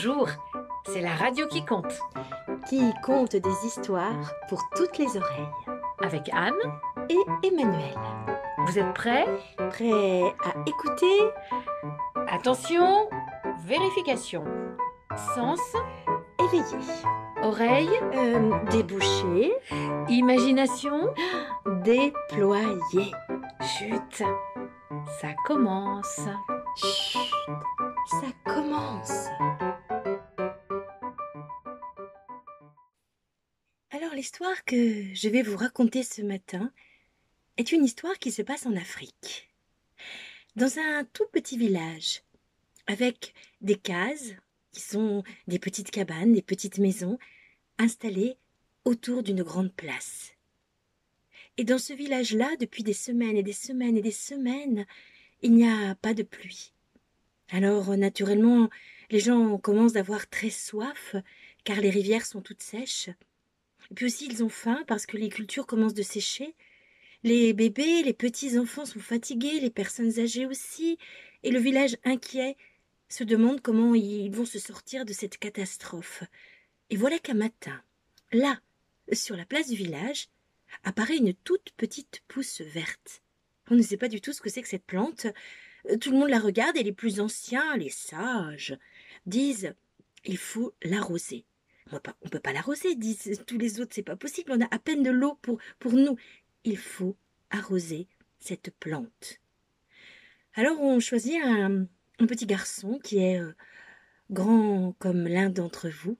Bonjour, c'est la radio qui compte. Qui compte des histoires pour toutes les oreilles. Avec Anne et Emmanuel. Vous êtes prêts? Prêts à écouter? Attention, vérification. Sens Éveillé. Oreille Euh, débouché. Imagination Déployé. Chut Ça commence. Chut, ça commence. Alors l'histoire que je vais vous raconter ce matin est une histoire qui se passe en Afrique. Dans un tout petit village, avec des cases qui sont des petites cabanes, des petites maisons installées autour d'une grande place. Et dans ce village-là, depuis des semaines et des semaines et des semaines, il n'y a pas de pluie. Alors, naturellement, les gens commencent d'avoir très soif, car les rivières sont toutes sèches. Et puis aussi, ils ont faim parce que les cultures commencent de sécher. Les bébés, les petits enfants sont fatigués, les personnes âgées aussi, et le village inquiet se demande comment ils vont se sortir de cette catastrophe. Et voilà qu'un matin, là, sur la place du village, apparaît une toute petite pousse verte. On ne sait pas du tout ce que c'est que cette plante. Euh, Tout le monde la regarde et les plus anciens, les sages, disent il faut l'arroser. On ne peut pas l'arroser, disent tous les autres, c'est pas possible, on a à peine de l'eau pour, pour nous. Il faut arroser cette plante. Alors on choisit un, petit garçon qui est euh, grand comme l'un d'entre vous.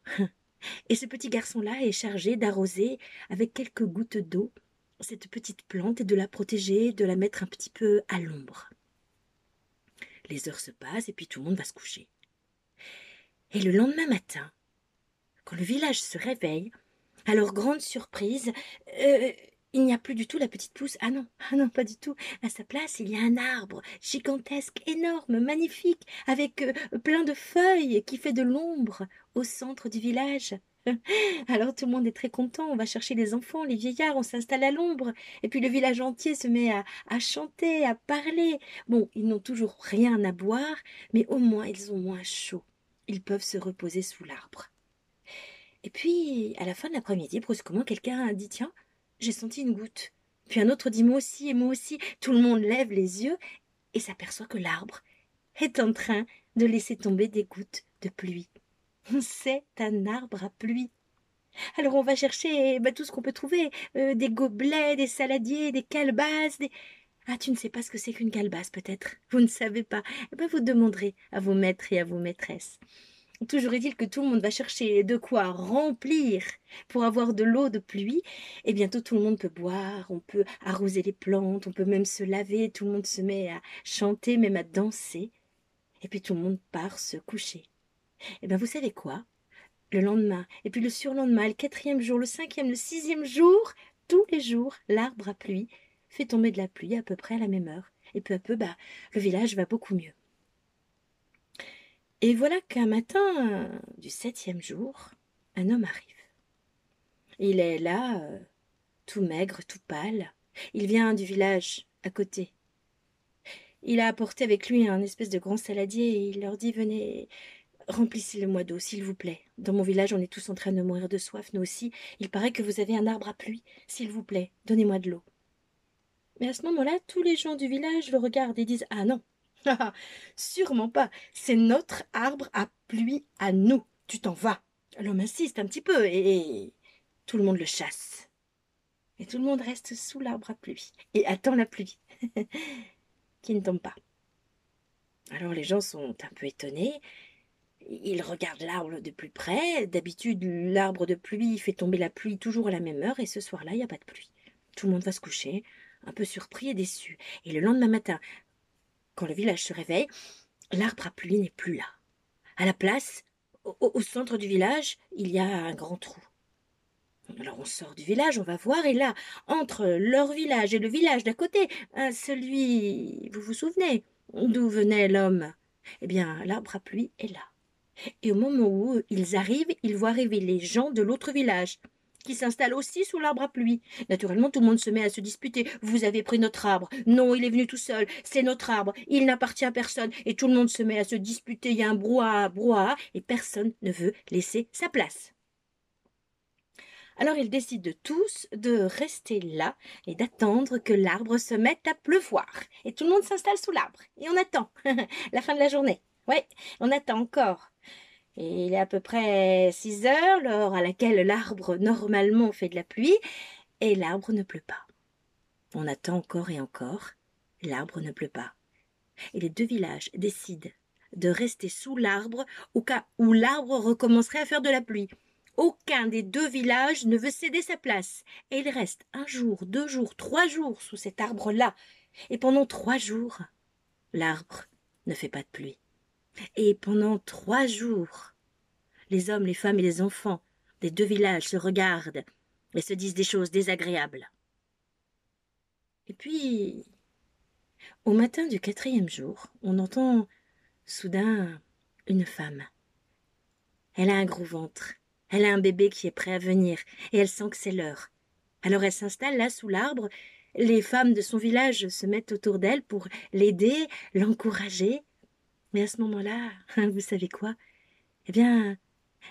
Et ce petit garçon-là est chargé d'arroser avec quelques gouttes d'eau cette petite plante et de la protéger, de la mettre un petit peu à l'ombre. Les heures se passent et puis tout le monde va se coucher. Et le lendemain matin, quand le village se réveille, à leur grande surprise, euh, il n'y a plus du tout la petite pousse. Ah non, ah non, pas du tout. À sa place, il y a un arbre gigantesque, énorme, magnifique, avec euh, plein de feuilles qui fait de l'ombre au centre du village. Alors tout le monde est très content, on va chercher les enfants, les vieillards, on s'installe à l'ombre, et puis le village entier se met à, à chanter, à parler. Bon, ils n'ont toujours rien à boire, mais au moins ils ont moins chaud. Ils peuvent se reposer sous l'arbre. Et puis, à la fin de l'après-midi, brusquement, quelqu'un dit Tiens, j'ai senti une goutte. Puis un autre dit Moi aussi, et moi aussi. Tout le monde lève les yeux et s'aperçoit que l'arbre est en train de laisser tomber des gouttes de pluie. C'est un arbre à pluie. Alors on va chercher bah, tout ce qu'on peut trouver euh, des gobelets, des saladiers, des calebasses, des. Ah, tu ne sais pas ce que c'est qu'une calebasse, peut-être? Vous ne savez pas Eh bien, vous demanderez à vos maîtres et à vos maîtresses. Toujours est-il que tout le monde va chercher de quoi remplir pour avoir de l'eau de pluie, et bientôt tout le monde peut boire, on peut arroser les plantes, on peut même se laver, tout le monde se met à chanter, même à danser, et puis tout le monde part se coucher. Eh bien, vous savez quoi? Le lendemain, et puis le surlendemain, le quatrième jour, le cinquième, le sixième jour, tous les jours, l'arbre à pluie fait tomber de la pluie à peu près à la même heure. Et peu à peu, bah, le village va beaucoup mieux. Et voilà qu'un matin euh, du septième jour, un homme arrive. Il est là, euh, tout maigre, tout pâle. Il vient du village à côté. Il a apporté avec lui un espèce de grand saladier et il leur dit Venez, remplissez le moi d'eau, s'il vous plaît. Dans mon village, on est tous en train de mourir de soif, nous aussi. Il paraît que vous avez un arbre à pluie. S'il vous plaît, donnez-moi de l'eau. Mais à ce moment-là, tous les gens du village le regardent et disent Ah non, sûrement pas. C'est notre arbre à pluie à nous. Tu t'en vas. L'homme insiste un petit peu et tout le monde le chasse. Et tout le monde reste sous l'arbre à pluie et attend la pluie qui ne tombe pas. Alors les gens sont un peu étonnés. Ils regardent l'arbre de plus près. D'habitude, l'arbre de pluie fait tomber la pluie toujours à la même heure et ce soir-là, il n'y a pas de pluie. Tout le monde va se coucher, un peu surpris et déçu. Et le lendemain matin, quand le village se réveille, l'arbre à pluie n'est plus là. À la place, au, centre du village, il y a un grand trou. Alors on sort du village, on va voir, et là, entre leur village et le village d'à côté, celui, vous vous souvenez, d'où venait l'homme? Eh bien, l'arbre à pluie est là. Et au moment où ils arrivent, ils voient arriver les gens de l'autre village. Qui s'installe aussi sous l'arbre à pluie. Naturellement, tout le monde se met à se disputer. Vous avez pris notre arbre. Non, il est venu tout seul. C'est notre arbre. Il n'appartient à personne. Et tout le monde se met à se disputer. Il y a un brouhaha, brouhaha, et personne ne veut laisser sa place. Alors ils décident tous de rester là et d'attendre que l'arbre se mette à pleuvoir. Et tout le monde s'installe sous l'arbre. Et on attend la fin de la journée. Ouais, on attend encore. Et il est à peu près six heures, l'heure à laquelle l'arbre normalement fait de la pluie, et l'arbre ne pleut pas. On attend encore et encore. L'arbre ne pleut pas. Et les deux villages décident de rester sous l'arbre au cas où l'arbre recommencerait à faire de la pluie. Aucun des deux villages ne veut céder sa place, et il reste un jour, deux jours, trois jours sous cet arbre-là, et pendant trois jours, l'arbre ne fait pas de pluie. Et pendant trois jours, les hommes, les femmes et les enfants des deux villages se regardent et se disent des choses désagréables. Et puis, au matin du quatrième jour, on entend soudain une femme. Elle a un gros ventre, elle a un bébé qui est prêt à venir, et elle sent que c'est l'heure. Alors elle s'installe là sous l'arbre, les femmes de son village se mettent autour d'elle pour l'aider, l'encourager. Mais à ce moment-là, vous savez quoi? Eh bien,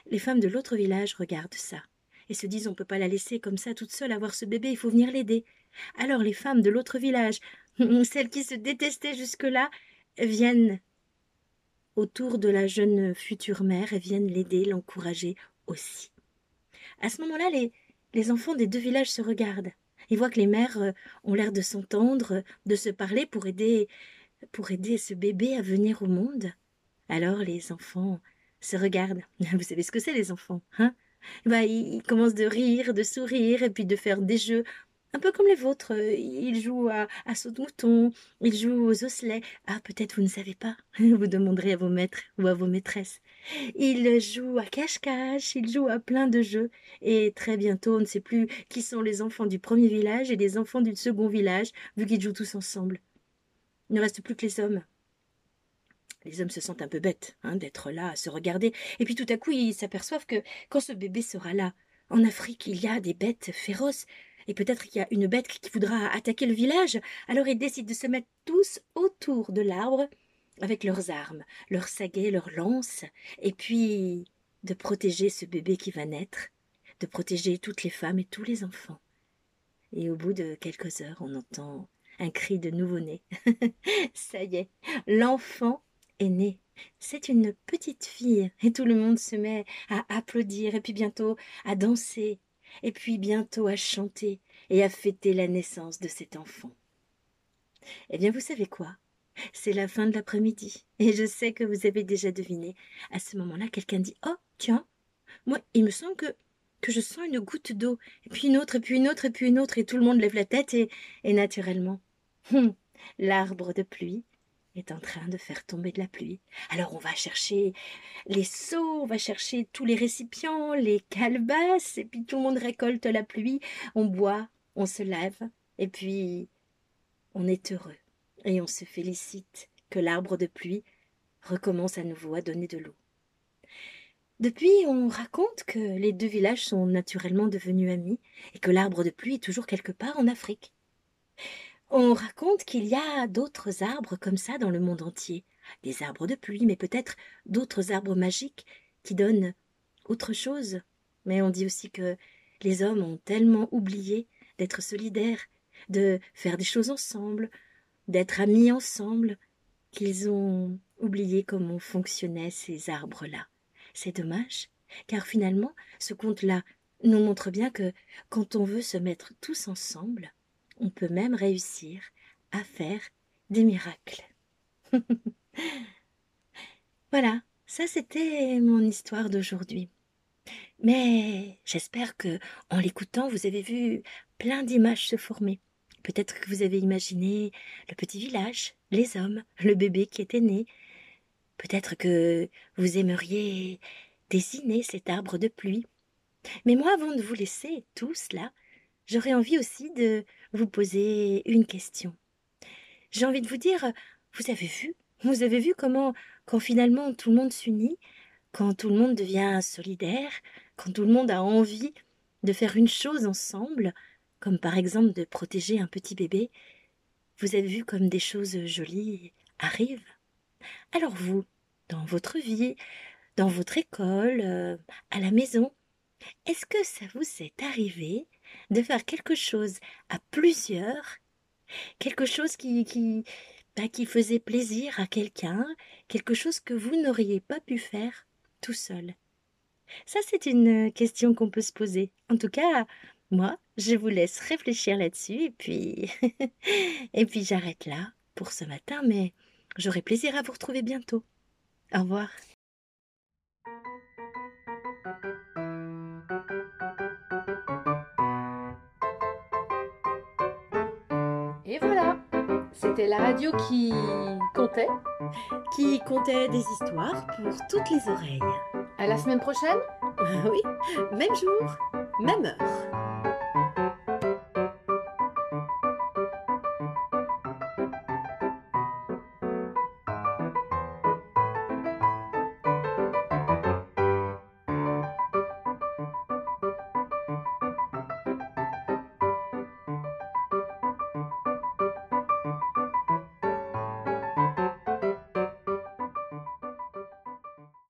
les femmes de l'autre village regardent ça et se disent on ne peut pas la laisser comme ça toute seule avoir ce bébé, il faut venir l'aider. Alors les femmes de l'autre village, celles qui se détestaient jusque-là, viennent autour de la jeune future mère et viennent l'aider, l'encourager aussi. À ce moment-là, les, les enfants des deux villages se regardent. Ils voient que les mères euh, ont l'air de s'entendre, de se parler pour aider, pour aider ce bébé à venir au monde. Alors les enfants se regardent. Vous savez ce que c'est les enfants, hein? Bah, ils commencent de rire, de sourire, et puis de faire des jeux un peu comme les vôtres. Ils jouent à, à saut de mouton, ils jouent aux osselets. Ah, peut-être vous ne savez pas. Vous demanderez à vos maîtres ou à vos maîtresses. Ils jouent à cache-cache, ils jouent à plein de jeux. Et très bientôt, on ne sait plus qui sont les enfants du premier village et les enfants du second village, vu qu'ils jouent tous ensemble. Ne reste plus que les hommes. Les hommes se sentent un peu bêtes hein, d'être là, à se regarder, et puis tout à coup ils s'aperçoivent que quand ce bébé sera là, en Afrique il y a des bêtes féroces, et peut-être qu'il y a une bête qui voudra attaquer le village, alors ils décident de se mettre tous autour de l'arbre, avec leurs armes, leurs saguets, leurs lances, et puis de protéger ce bébé qui va naître, de protéger toutes les femmes et tous les enfants. Et au bout de quelques heures, on entend un cri de nouveau-né. Ça y est, l'enfant est née. C'est une petite fille, et tout le monde se met à applaudir, et puis bientôt à danser, et puis bientôt à chanter et à fêter la naissance de cet enfant. Eh bien, vous savez quoi? C'est la fin de l'après-midi, et je sais que vous avez déjà deviné. À ce moment-là, quelqu'un dit Oh, tiens, moi, il me semble que je sens une goutte d'eau, et puis une autre, et puis une autre, et puis une autre, et tout le monde lève la tête, et naturellement, hum, l'arbre de pluie est en train de faire tomber de la pluie. Alors on va chercher les seaux, on va chercher tous les récipients, les calebasses, et puis tout le monde récolte la pluie, on boit, on se lève, et puis on est heureux, et on se félicite que l'arbre de pluie recommence à nouveau à donner de l'eau. Depuis, on raconte que les deux villages sont naturellement devenus amis, et que l'arbre de pluie est toujours quelque part en Afrique. On raconte qu'il y a d'autres arbres comme ça dans le monde entier, des arbres de pluie, mais peut-être d'autres arbres magiques qui donnent autre chose. Mais on dit aussi que les hommes ont tellement oublié d'être solidaires, de faire des choses ensemble, d'être amis ensemble, qu'ils ont oublié comment fonctionnaient ces arbres-là. C'est dommage, car finalement, ce conte-là nous montre bien que quand on veut se mettre tous ensemble, on peut même réussir à faire des miracles. voilà, ça c'était mon histoire d'aujourd'hui. Mais j'espère que, en l'écoutant, vous avez vu plein d'images se former. Peut-être que vous avez imaginé le petit village, les hommes, le bébé qui était né. Peut-être que vous aimeriez dessiner cet arbre de pluie. Mais moi, avant de vous laisser tous là, j'aurais envie aussi de vous poser une question. J'ai envie de vous dire, vous avez vu Vous avez vu comment, quand finalement tout le monde s'unit, quand tout le monde devient solidaire, quand tout le monde a envie de faire une chose ensemble, comme par exemple de protéger un petit bébé, vous avez vu comme des choses jolies arrivent? Alors vous, dans votre vie, dans votre école, euh, à la maison, est-ce que ça vous est arrivé de faire quelque chose à plusieurs, quelque chose qui, qui, bah, qui faisait plaisir à quelqu'un, quelque chose que vous n'auriez pas pu faire tout seul? Ça, c'est une question qu'on peut se poser. En tout cas, moi, je vous laisse réfléchir là-dessus et puis et puis j'arrête là pour ce matin, mais j'aurai plaisir à vous retrouver bientôt. Au revoir. C'était la radio qui comptait. Qui comptait des histoires pour toutes les oreilles. À la semaine prochaine oui, même jour, même heure.